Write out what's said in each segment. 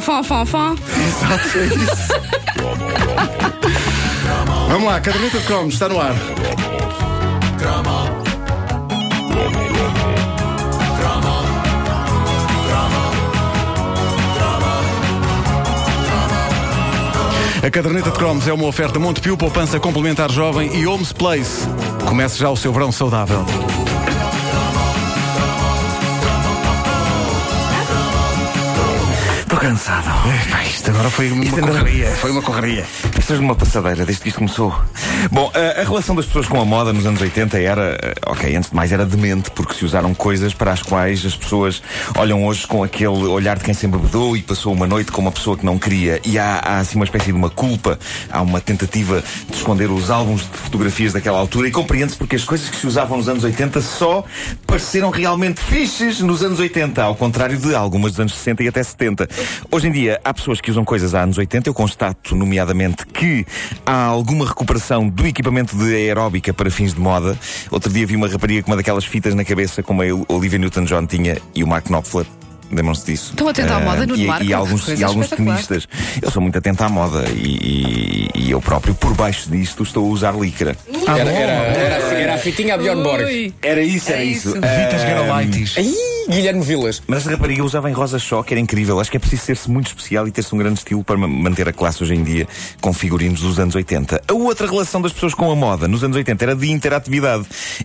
Fom, fom, fom. Exato, é isso. Vamos lá, caderneta de cromos, está no ar. A caderneta de cromos é uma oferta Montepio, poupança complementar jovem e Homes Place. Comece já o seu verão saudável. Cansado. Epá, isto agora foi uma Isto correria. Foi uma correria. Isto é uma passadeira desde que isto começou. Bom, a, a relação das pessoas com a moda nos anos 80 era, eh, ok, antes de mais era demente, porque se usaram coisas para as quais as pessoas olham hoje com aquele olhar de quem se embebedou e passou uma noite com uma pessoa que não queria. E há, há assim uma espécie de uma culpa, há uma tentativa de esconder os álbuns de fotografias daquela altura e compreende-se porque as coisas que se usavam nos anos 80 só pareceram realmente fixes nos anos 80, ao contrário de algumas dos anos 60 e até 70. Hoje em dia há pessoas que usam coisas há anos 80, eu constato nomeadamente que há alguma recuperação do equipamento de aeróbica para fins de moda. Outro dia vi uma rapariga com uma daquelas fitas na cabeça como a Olivia Newton-John tinha e o Mark Knopfler. Lembram-se disso? Estão atento à Ah, moda, Nuno e, Marco? e alguns, e alguns tenistas. Eu sou muito atento à moda e, e- e eu próprio, por baixo disto, estou a usar licra. Era, era, era, a fi- era a fitinha a Bjorn Borg. Era isso, era É isso. isso. Ah, Vitas Garolaitis. Ai, Guilherme Vilas. Mas esta rapariga usava em rosa choque, era incrível. Acho que é preciso ser-se muito especial e ter-se um grande estilo para ma- manter a classe hoje em dia com figurinos dos anos 80. A outra relação das pessoas com a moda nos anos 80 era de interatividade.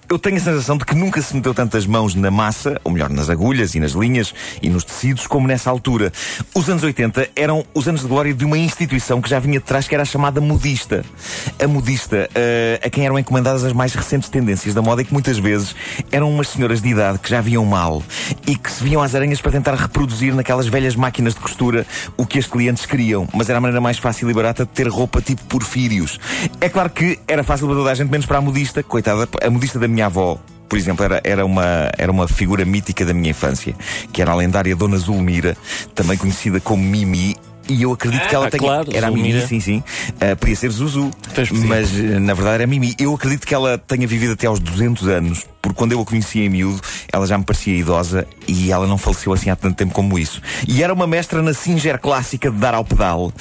Eu tenho a sensação de que nunca se meteu tantas mãos na massa, ou melhor, nas agulhas e nas linhas e nos tecidos, como nessa altura. Os anos 80 eram os anos de glória de uma instituição que já vinha de trás, que era a chamada modista. A modista, eh, a quem eram encomendadas as mais recentes tendências da moda e que muitas vezes eram umas senhoras de idade que já viam mal e que se viam às aranhas para tentar reproduzir naquelas velhas máquinas de costura o que as clientes queriam. Mas era a maneira mais fácil e barata de ter roupa tipo porfírios. É claro que era fácil para toda a gente, menos para a modista. Coitada, a modista da minha avó. Por exemplo, era, era, uma, era uma figura mítica da minha infância, que era a lendária Dona Zulmira, também conhecida como Mimi, e eu acredito que ela Ah, tenha. claro, era a Mimi, sim, sim. Ah, podia ser Zuzu. Mas eh, na verdade era Mimi. Eu acredito que ela tenha vivido até aos 200 anos, porque quando eu a conhecia em miúdo, ela já me parecia idosa e ela não faleceu assim há tanto tempo como isso. E era uma mestra na Singer clássica de dar ao pedal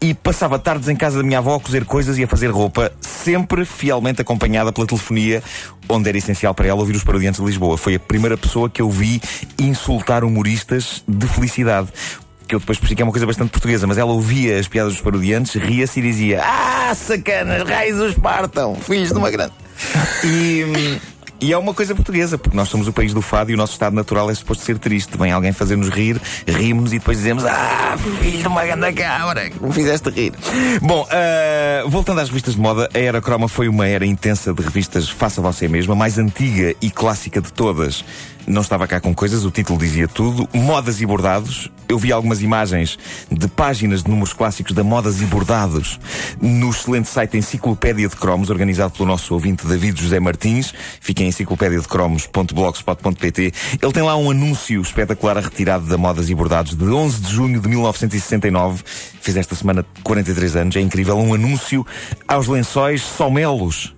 e passava tardes em casa da minha avó a cozer coisas e a fazer roupa, sempre fielmente acompanhada pela telefonia, onde era essencial para ela ouvir os parodiantes de Lisboa. Foi a primeira pessoa que eu vi insultar humoristas de felicidade que eu depois percebi que é uma coisa bastante portuguesa, mas ela ouvia as piadas dos parodiantes, ria-se e dizia: Ah, sacanas, raios os partam, filhos de uma grande. E. hum, E é uma coisa portuguesa, porque nós somos o país do fado e o nosso estado natural é suposto ser triste. Vem alguém fazer-nos rir, rimos e depois dizemos: Ah, filho de uma grande cabra, que me fizeste rir. Bom, ah, voltando às revistas de moda, a Era Croma foi uma era intensa de revistas Faça Você Mesma, mais antiga e clássica de todas. Não estava cá com coisas, o título dizia tudo. Modas e bordados. Eu vi algumas imagens de páginas de números clássicos da Modas e Bordados no excelente site Enciclopédia de Cromos, organizado pelo nosso ouvinte David José Martins. Fica em enciclopédia-de-cromos.blogspot.pt. Ele tem lá um anúncio espetacular a retirado da Modas e Bordados de 11 de junho de 1969. Fez esta semana 43 anos. É incrível. Um anúncio aos lençóis Somelos.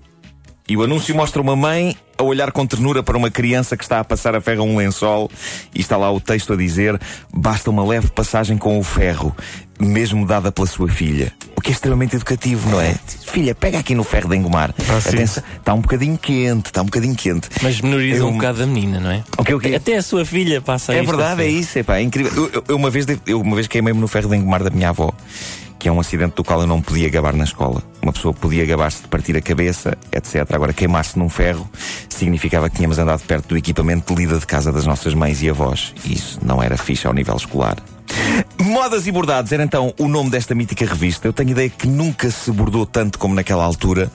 E o anúncio mostra uma mãe a olhar com ternura para uma criança que está a passar a ferro a um lençol e está lá o texto a dizer: basta uma leve passagem com o ferro, mesmo dada pela sua filha. O que é extremamente educativo, não é? Filha, pega aqui no ferro de engomar. Ah. Atenção, está um bocadinho quente, está um bocadinho quente. Mas menoriza Eu- um bocado a menina, não é? O quê, o quê? Até a sua filha passa É verdade, é isso, epá, é incrível. Eu, eu- eu uma vez, eu uma vez queimei-me no ferro de engomar da minha avó, que é um acidente do qual eu não podia gabar na escola. Uma pessoa podia gabar-se de partir a cabeça, etc. Agora, queimar-se num ferro significava que tínhamos andado perto do equipamento de lida de casa das nossas mães e avós. E isso não era fixe ao nível escolar. Modas e Bordados era então o nome desta mítica revista. Eu tenho ideia que nunca se bordou tanto como naquela altura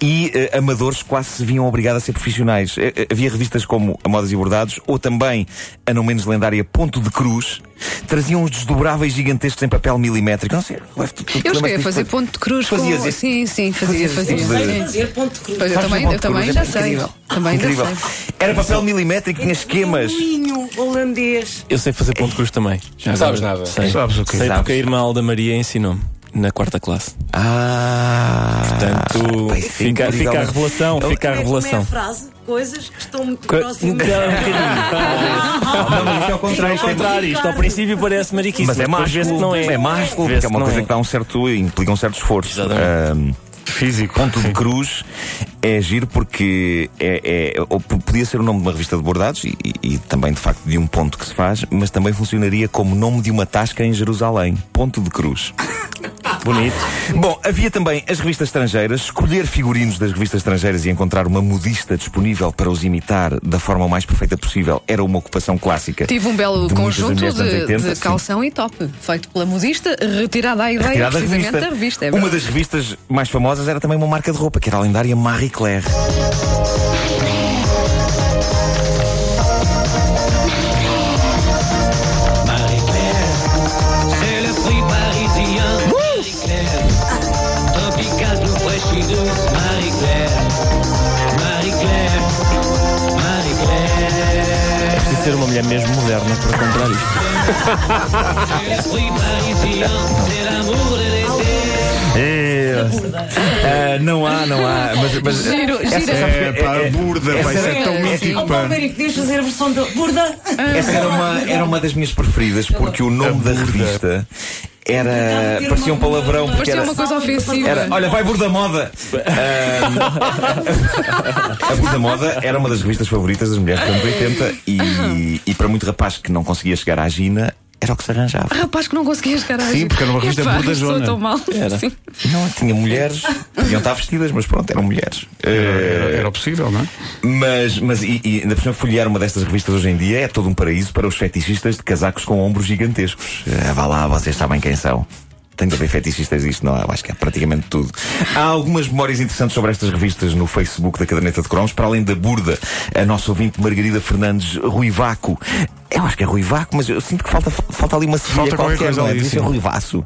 e eh, amadores quase se viam obrigados a ser profissionais. Eh, eh, havia revistas como a Modas e Bordados ou também a não menos lendária Ponto de Cruz. Traziam uns desdobráveis gigantescos em papel milimétrico. Não sei, tu- tu- tu Eu cheguei a fazer ponto de cruz Fazias com... Sim, sim, fazia, fazia. Sim. fazer ponto cruz. Pois eu também, eu de também cruz, já é sei. Também Incrível. já sei. Era papel milimétrico, tinha esquemas. Vinho holandês. Eu sei fazer ponto de cruz também. Já Sabes agora. nada? Sei. Sabes o quê? Sei Sabes. porque a irmã Alda Maria ensinou-me na quarta classe. Ah, Portanto, é fica, fica a revelação, fica a é- Como é revelação. a frase? Coisas que estão próximas. Então, é. Não, isto é ao contrário. Isto é- contrário, isto ao princípio parece mariquice, Mas é que não é. é Vê-se porque é uma coisa que dá um certo, implica um certo esforço. Exatamente. Físico. Ponto de. Cruz é giro porque é, é- podia ser o nome de uma revista de bordados e, e- e também de facto de um ponto que se faz, mas também funcionaria como nome de uma tasca em Jerusalém. Ponto de Cruz. Bonito. Bom, havia também as revistas estrangeiras. Escolher figurinos das revistas estrangeiras e encontrar uma modista disponível para os imitar da forma mais perfeita possível era uma ocupação clássica. Tive um belo de conjunto de, 80, de sim. calção e top, feito pela modista, retirada a ideia Retirada da precisamente revista. da revista. É uma das revistas mais famosas era também uma marca de roupa, que era a lendária Marie Claire. Fraîche et douce. Marie-Claire. Marie-Claire. Marie-Claire. É preciso ser uma mulher mesmo moderna para comprar isto. De l'été. Ah, não há, não há. Mas, mas Giro, essa, que- É, pá, a burda, essa era- é tão mítico, Oh, pá. Podias fazer a versão da burda? Essa era uma, era uma das minhas preferidas, porque o nome da revista era. parecia um palavrão, porque Parecia era. uma coisa ofensiva. Era, olha, vai Burda Moda! A Burda Moda era uma das revistas favoritas das mulheres dos anos 80 e, e para muito rapaz que não conseguia chegar à Gina, era o que se arranjava. Rapaz que não conseguia chegar à Sim, porque era uma revista Epá, burdajona. sou tão mal. Era. Sim. Não, tinha mulheres, podiam estar vestidas, mas pronto, eram mulheres. Era, Ah, era o possível, não é? Mas, mas e, e ainda por cima, folhear uma destas revistas hoje em dia é todo um paraíso para os fetichistas de casacos com ombros gigantescos. Ah, vá lá, vocês sabem quem são. Tem de haver fetichistas disto, não? é? Eu acho que é praticamente tudo. Há algumas memórias interessantes sobre estas revistas no Facebook da Caderneta de Cromos, para além da burda, a nossa ouvinte Margarida Fernandes Ruivaco. Eu acho que é Ruivaco, mas eu sinto que falta, falta ali uma Falta qualquer coisa não é? Devia ser. Ruivaço.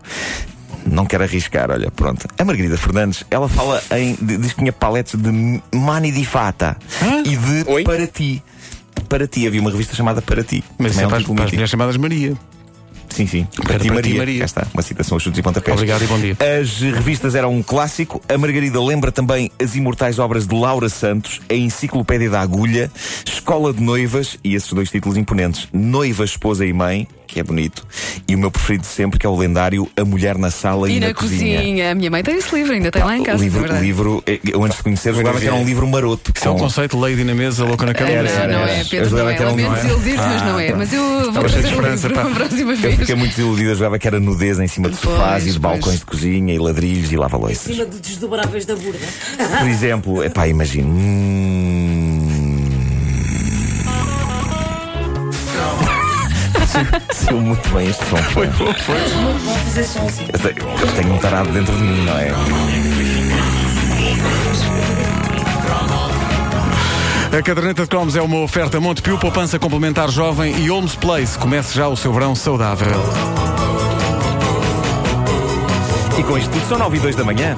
Não quero arriscar, olha, pronto. A Margarida Fernandes, ela fala em. diz que tinha paletes de Mani di Fata e de Oi? Para Ti. Para Ti, havia uma revista chamada Para Ti. Mas é para, para as mulheres chamadas Maria. Sim, sim. Para, Para ti, ti, Maria. Maria. Cá está, uma citação aos chutes e pontapés. Obrigado e bom dia. As revistas eram um clássico. A Margarida lembra também as imortais obras de Laura Santos, a Enciclopédia da Agulha, Escola de Noivas e esses dois títulos imponentes: Noiva, Esposa e Mãe, que é bonito, e o meu preferido de sempre, que é o lendário A Mulher na Sala e, E na cozinha. A minha mãe tem esse livro, ainda tem lá em O casa. livro, é livro, eh, eu antes de conhecer, julgava que era um livro maroto. Isso é um com- conceito, Lady na mesa, louca na cama. Não, Era, não era. é, Pedro, não é. que era um- Lamento não é? desiludir-te, mas não é. Mas eu vou o esperança, livro para a próxima vez. Fiquei muito desiludido, eu jogava que era nudez em cima de sofás e de balcões de cozinha e ladrilhos e lava-loiças. Cima de desdobráveis da burda. Por exemplo, epá, imagino. Hum... Saiu muito bem este som. Foi. Eu tenho, eu tenho um tarado dentro de mim, não é? A caderneta de cromos é uma oferta Montepio, poupança complementar jovem e Holmes Place. Comece já o seu verão saudável. E com isto são 9 e 2 da manhã.